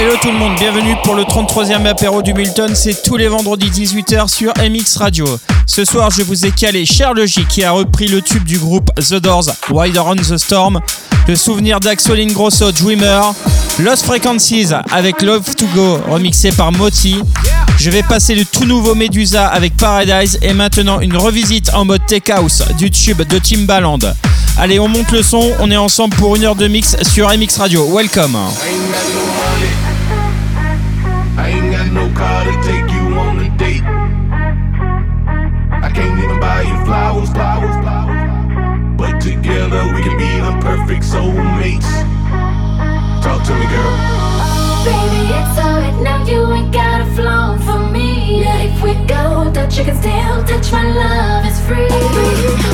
Hello tout le monde, bienvenue pour le 33e apéro du Milton, c'est tous les vendredis 18h sur MX Radio. Ce soir, je vous ai calé Charles J qui a repris le tube du groupe The Doors, Wider on the Storm, le souvenir d'Axoline Grosso, Dreamer, Lost Frequencies avec Love to Go, remixé par Moti. Je vais passer le tout nouveau Medusa avec Paradise et maintenant une revisite en mode tech house du tube de Timbaland. Allez, on monte le son, on est ensemble pour une heure de mix sur MX Radio. Welcome. I ain't got no car to take you on a date. I can't even buy you flowers, flowers, flowers. But together we can be the perfect soulmates. Talk to me, girl. Baby, it's alright now. You ain't got a flaw for me. Yeah, if we go, touch you can still touch. My love is free.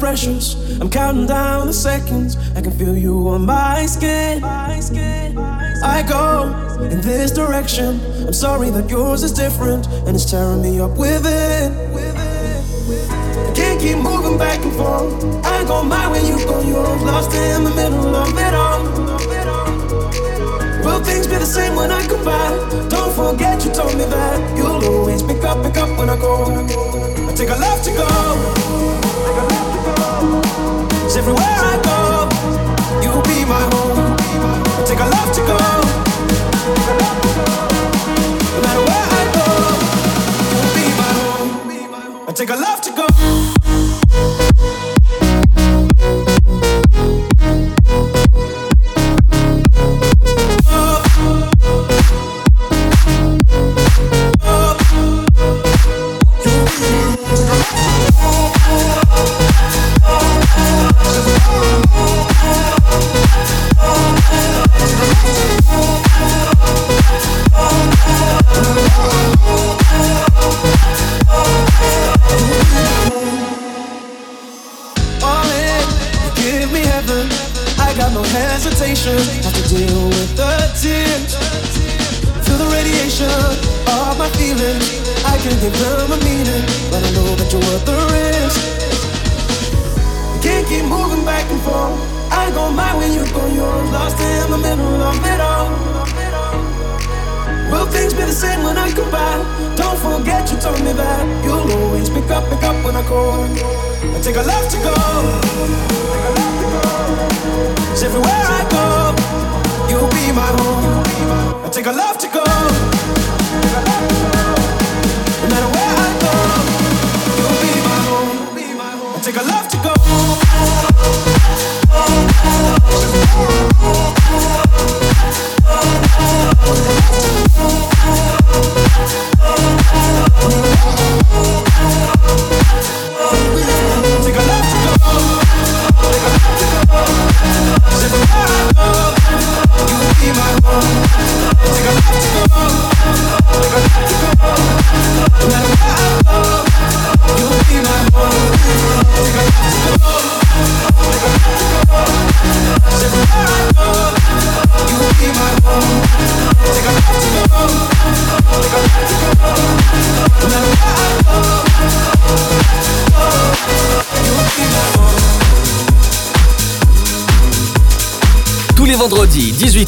Precious. I'm counting down the seconds. I can feel you on my skin. I go in this direction. I'm sorry that yours is different and it's tearing me up within. I can't keep moving back and forth. I go my way, you go yours. Lost in the middle of it all. Will things be the same when I come back? Don't forget you told me that you'll always pick up, pick up when I go. I take a left to go. Cause everywhere I go, you'll be my home. I take a love to go. No matter where I go, you'll be my home. I take a love to go.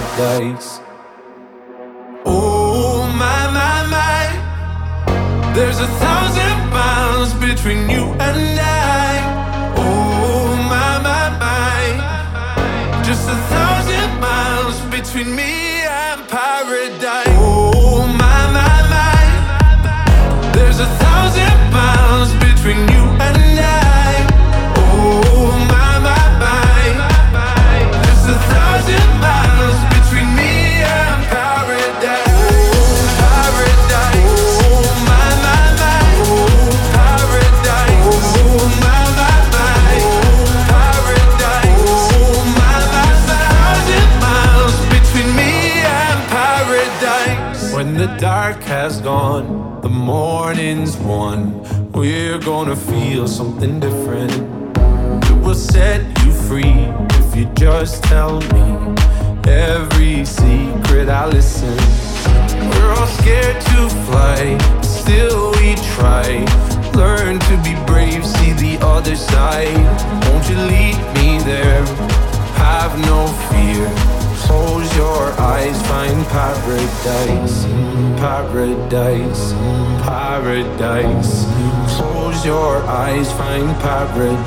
paradise. Oh my my my, there's a thousand miles between you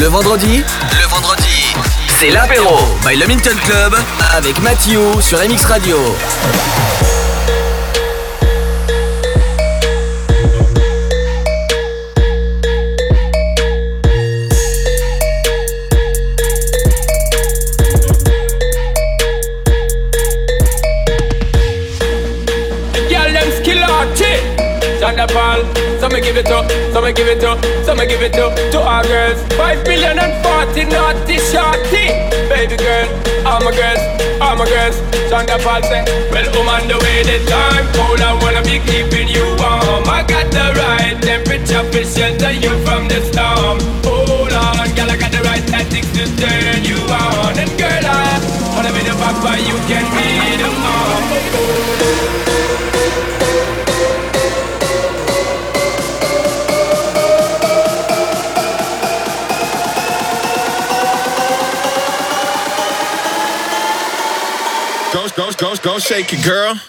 Le vendredi, le vendredi, c'est l'apéro by Le Minton Club avec Mathieu sur MX Radio. give it up, so me give it up, so me give it up to our girls. Five billion and forty naughty shorty, baby girl, all my girls, all my girls. Sean da Paul say, well, I'm on the way this time. Cold, I wanna be keeping you warm. I got the right temperature to shelter you from the storm. Hold on, girl, I got the right tactics to turn you on, and girl, I wanna be the papa you can be. The go, go shake it, girl.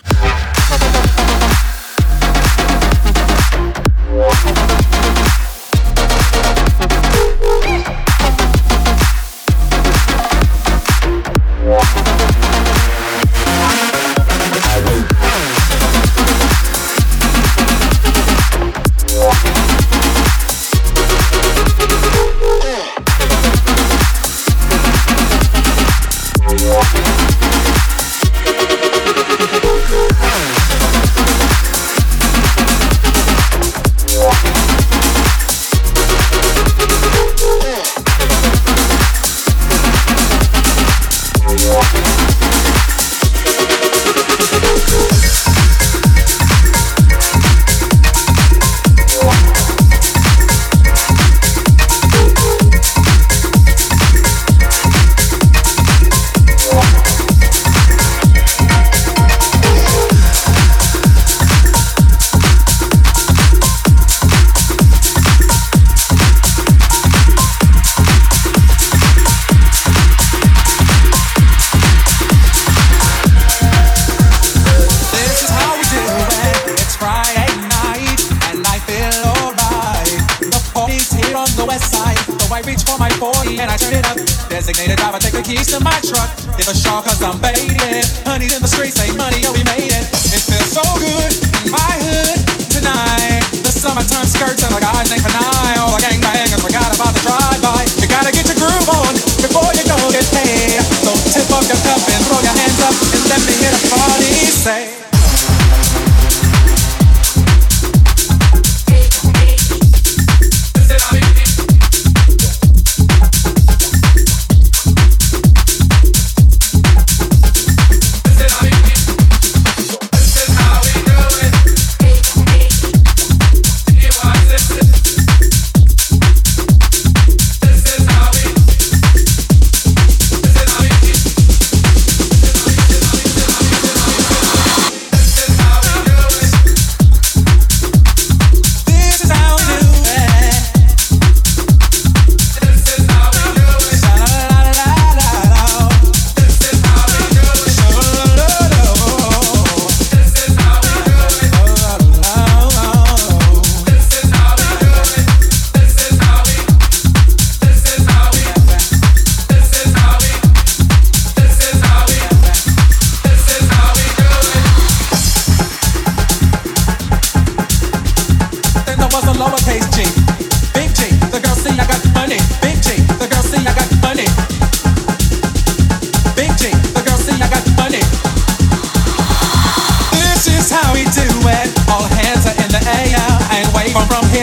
San Pedro.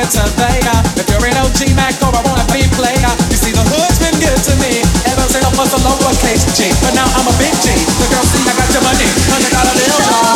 If you're an OG Mac or I wanna be player, you see the hood's been good to me. Ever since I was a G, but now I'm a big G. The girls see I got your money, a little bill.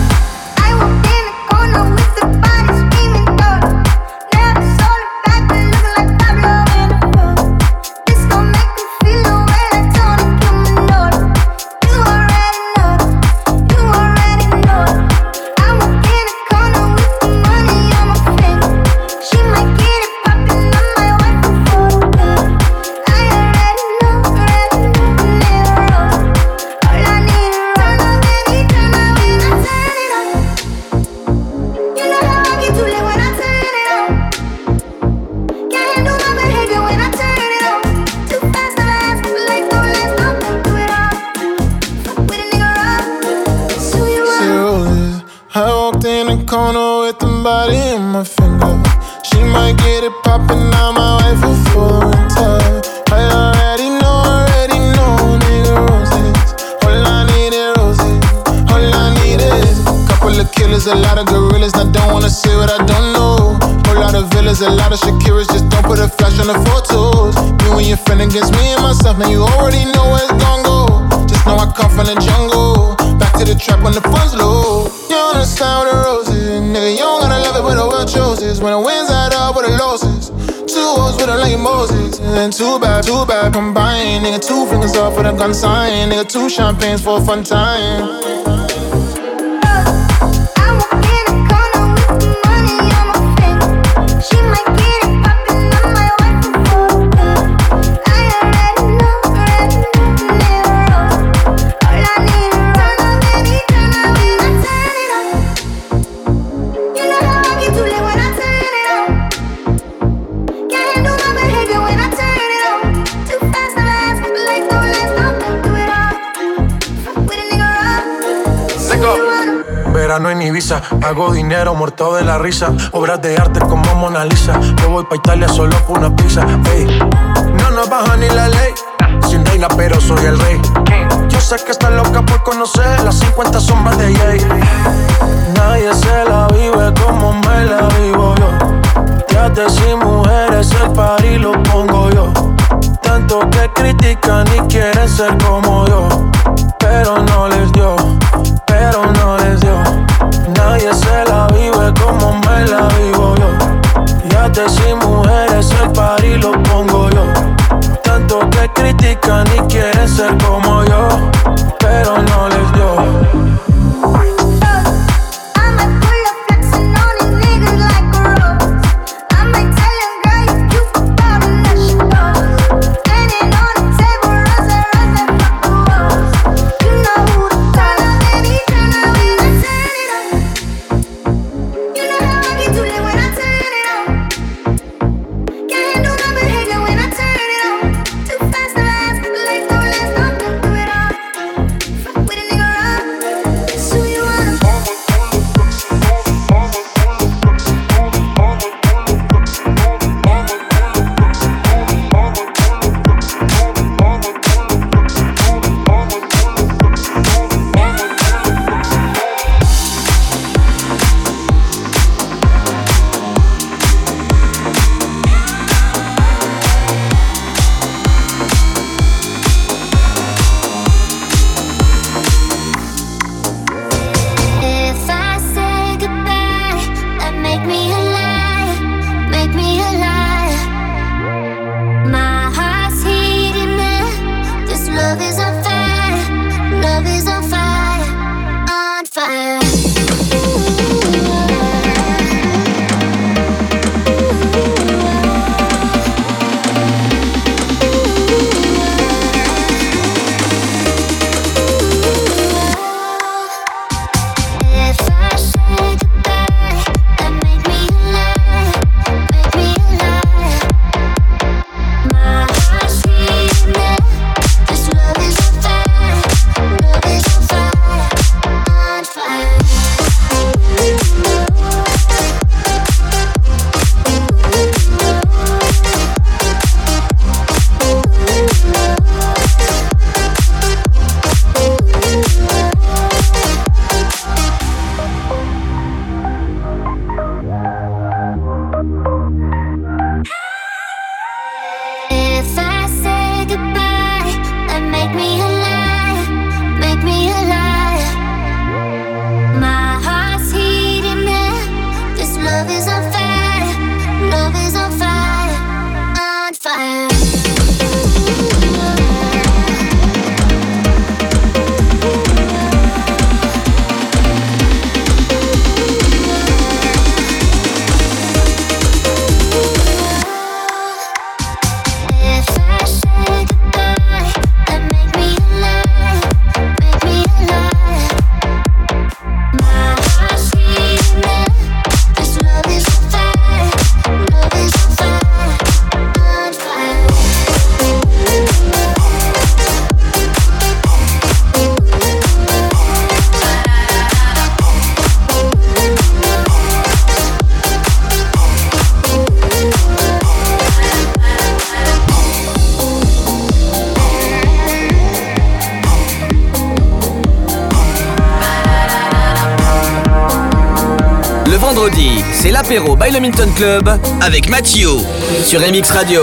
Get it poppin', now my wife will for the winter. I already know, already know, nigga roses. All I need is roses. All I need is couple of killers, a lot of gorillas. I don't wanna say what I don't know. Whole lot of villas, a lot of Shakiras. Just don't put a flash on the photos. You and your friend against me and myself, man. You already know where it's gon' go. Just know I come from the jungle. Back to the trap when the funds low. You understand with the roses, nigga. When the world chooses. When the winds add up with the losses. Two O's with a like Moses. And two bad, two bad combined. Nigga, two fingers off with a gun sign. Nigga, two champagnes for a fun time. Hago dinero muerto de la risa. Obras de arte como Mona Lisa. Yo voy pa' Italia solo por una pizza. Ey, no nos baja ni la ley. Sin reina, pero soy el rey. Yo sé que está loca por conocer las 50 sombras de Jay. Nadie se la vive como me la vivo yo. Te sin mujeres, el party lo pongo yo. Tanto que critican y quieren ser como yo. Pero no les dio, pero no les dio. Nadie se la vive como me la vivo yo. Ya te sin mujeres, el party lo pongo yo. Tanto que critican y quieren ser como yo. Pero no les dio. l'apéro by le Minton Club avec Mathieu sur MX Radio.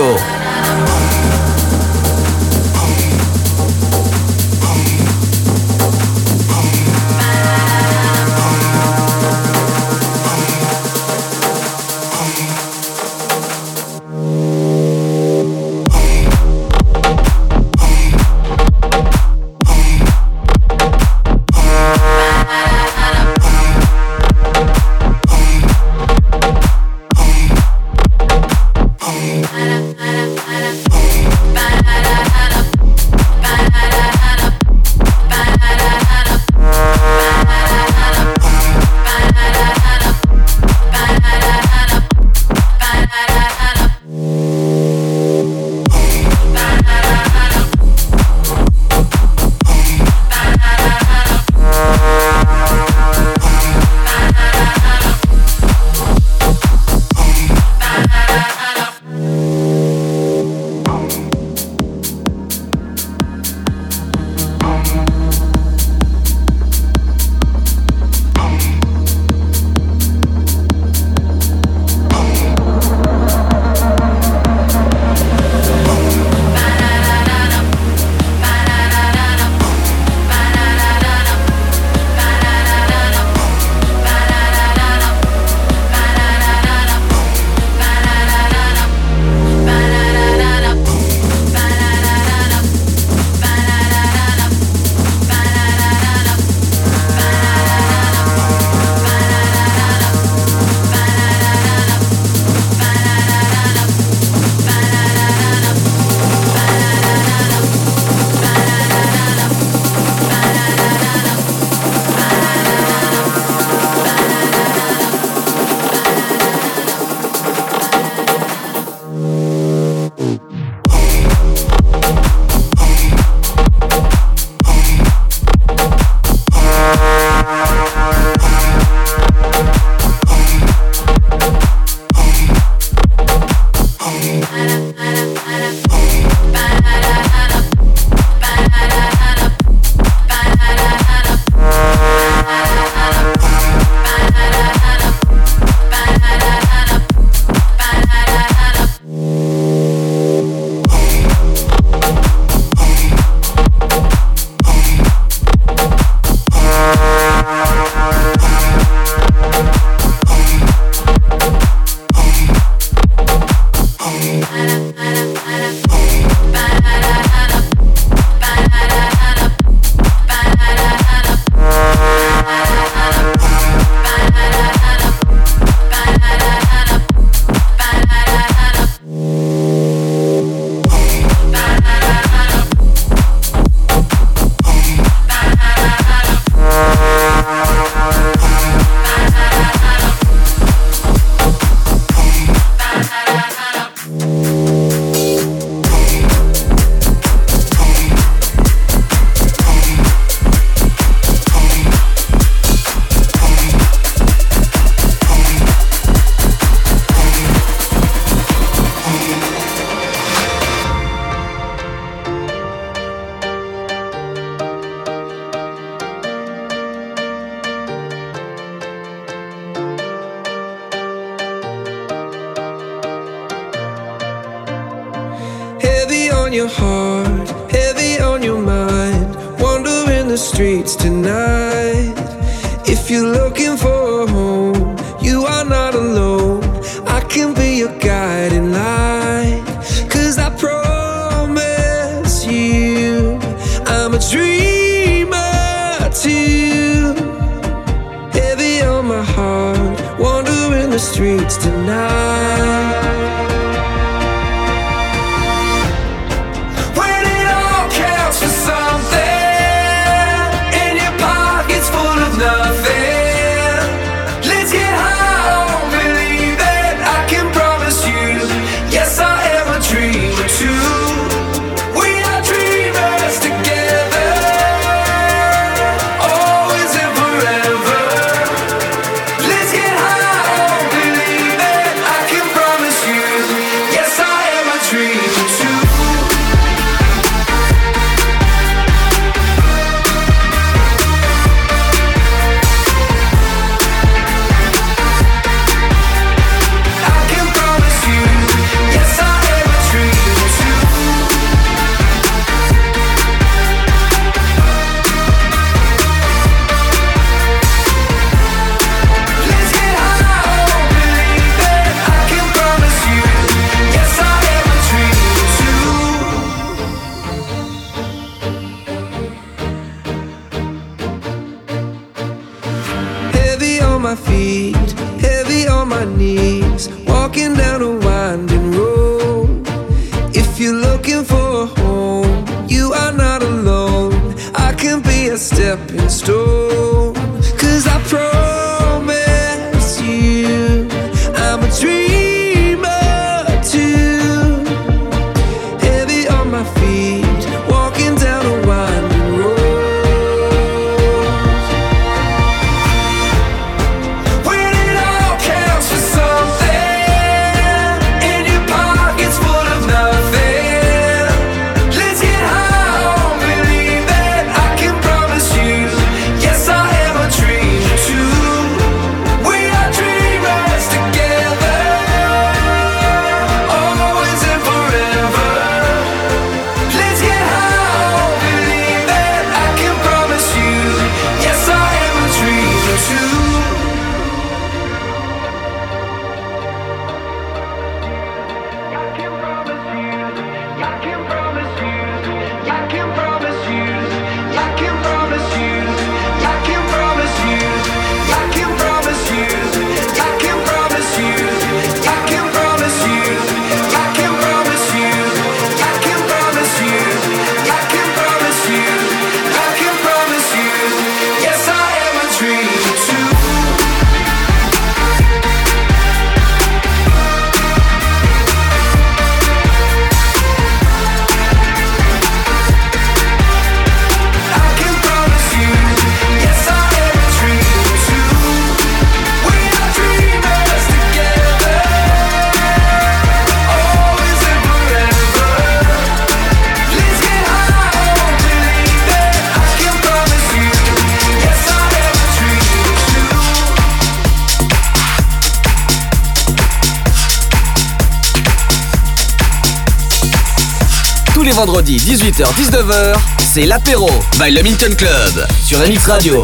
vendredi 18h-19h, c'est l'apéro by le Milton Club sur MX Radio.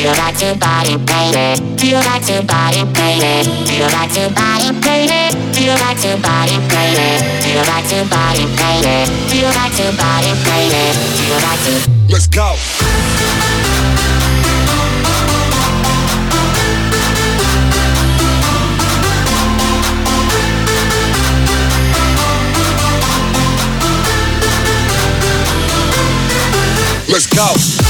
You like to body baby? Do you like to body baby? Do you like to body baby? Do you like to body baby? Do you like to body you like to body baby? Do you like to? Let's go. Let's go.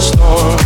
the storm.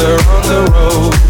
shoulder on the road.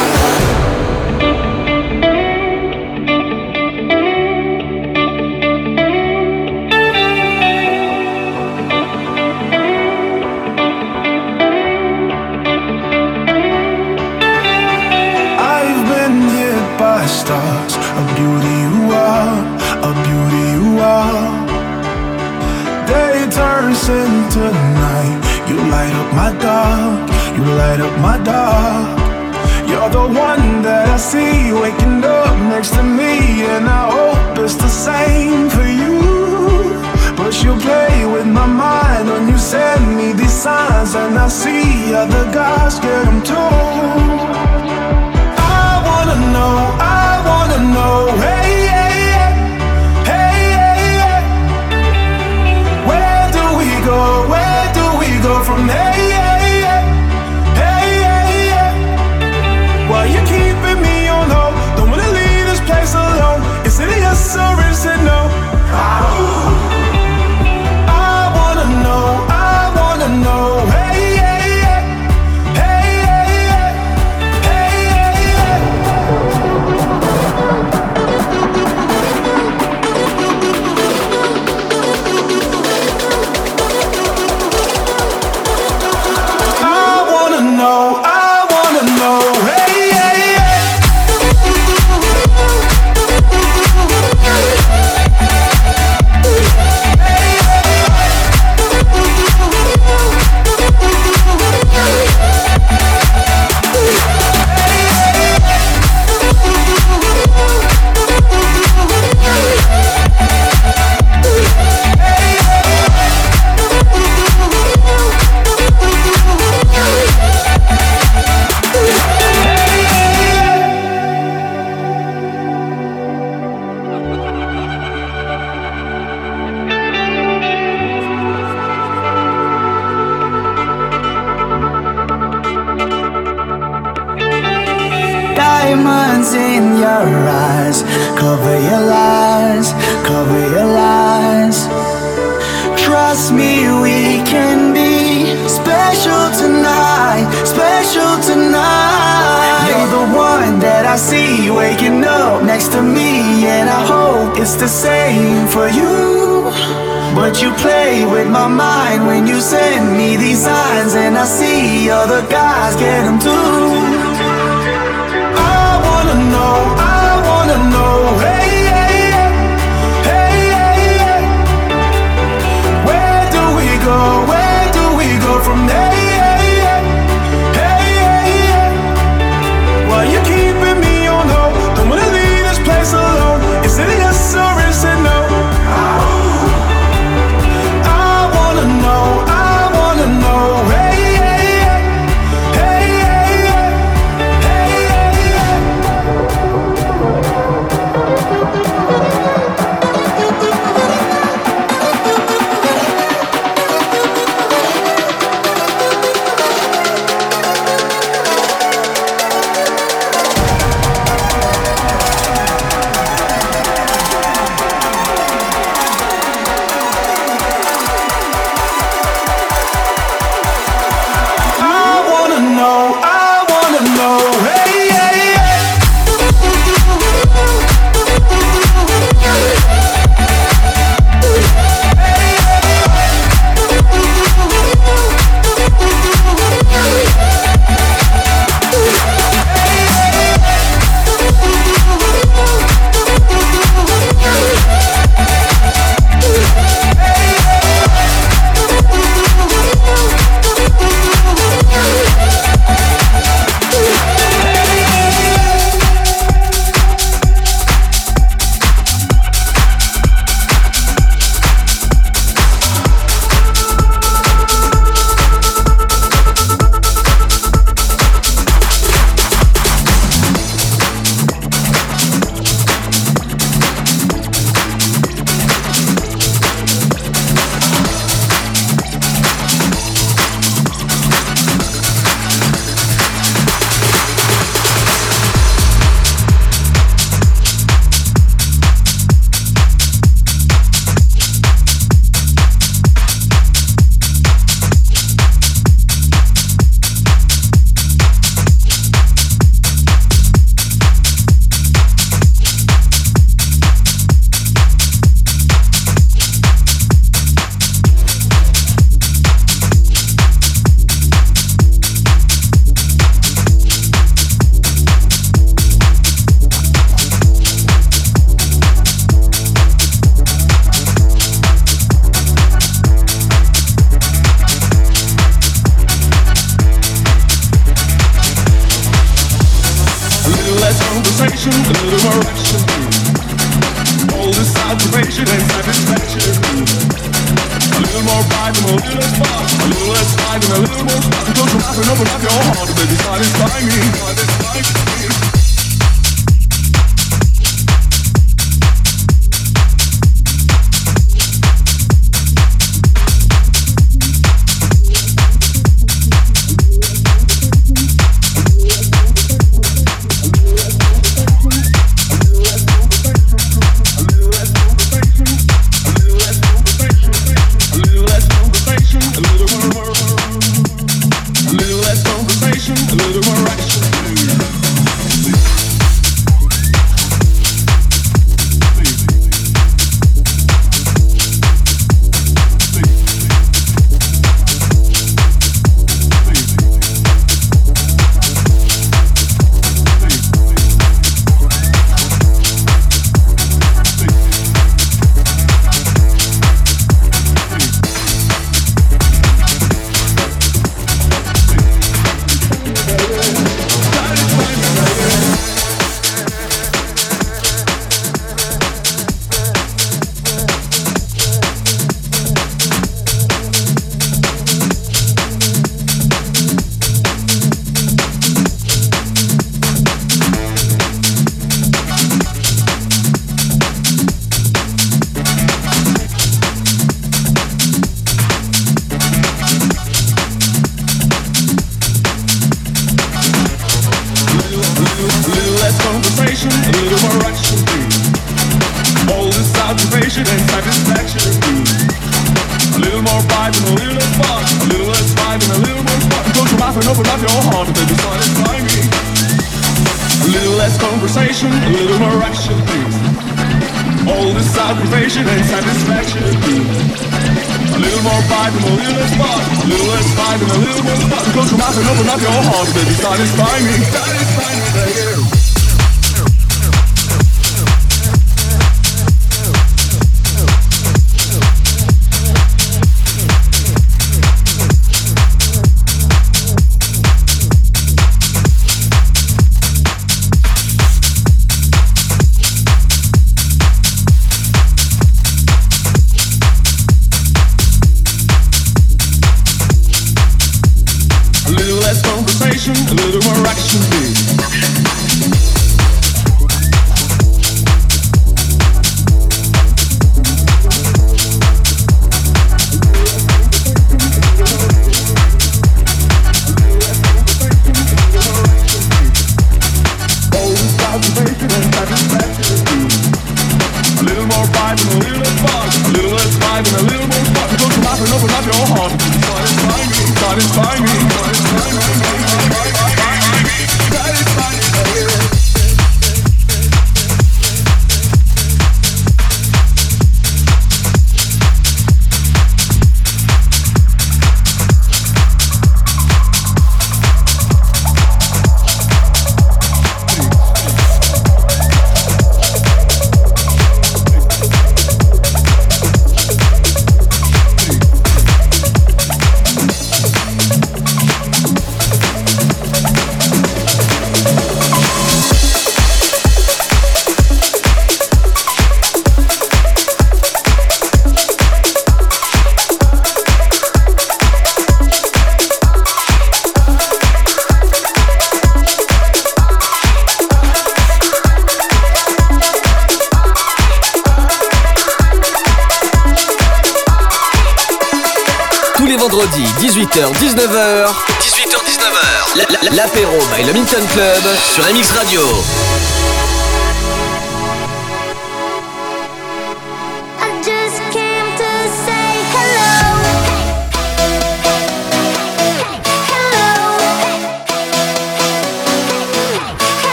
up, you light up my dark. You're the one that I see waking up next to me, and I hope it's the same for you. But you play with my mind when you send me these signs, and I see other guys get them too. I wanna know, I wanna know, hey. from there so rich to know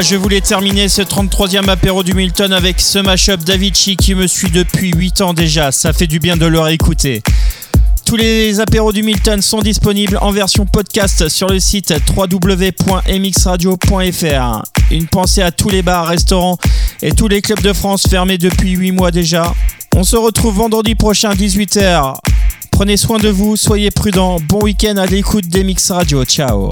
Je voulais terminer ce 33e apéro du Milton avec ce mashup d'Avicii qui me suit depuis 8 ans déjà. Ça fait du bien de le réécouter. Tous les apéros du Milton sont disponibles en version podcast sur le site www.mxradio.fr. Une pensée à tous les bars, restaurants et tous les clubs de France fermés depuis 8 mois déjà. On se retrouve vendredi prochain 18h. Prenez soin de vous, soyez prudents. Bon week-end à l'écoute d'Mx Radio. Ciao.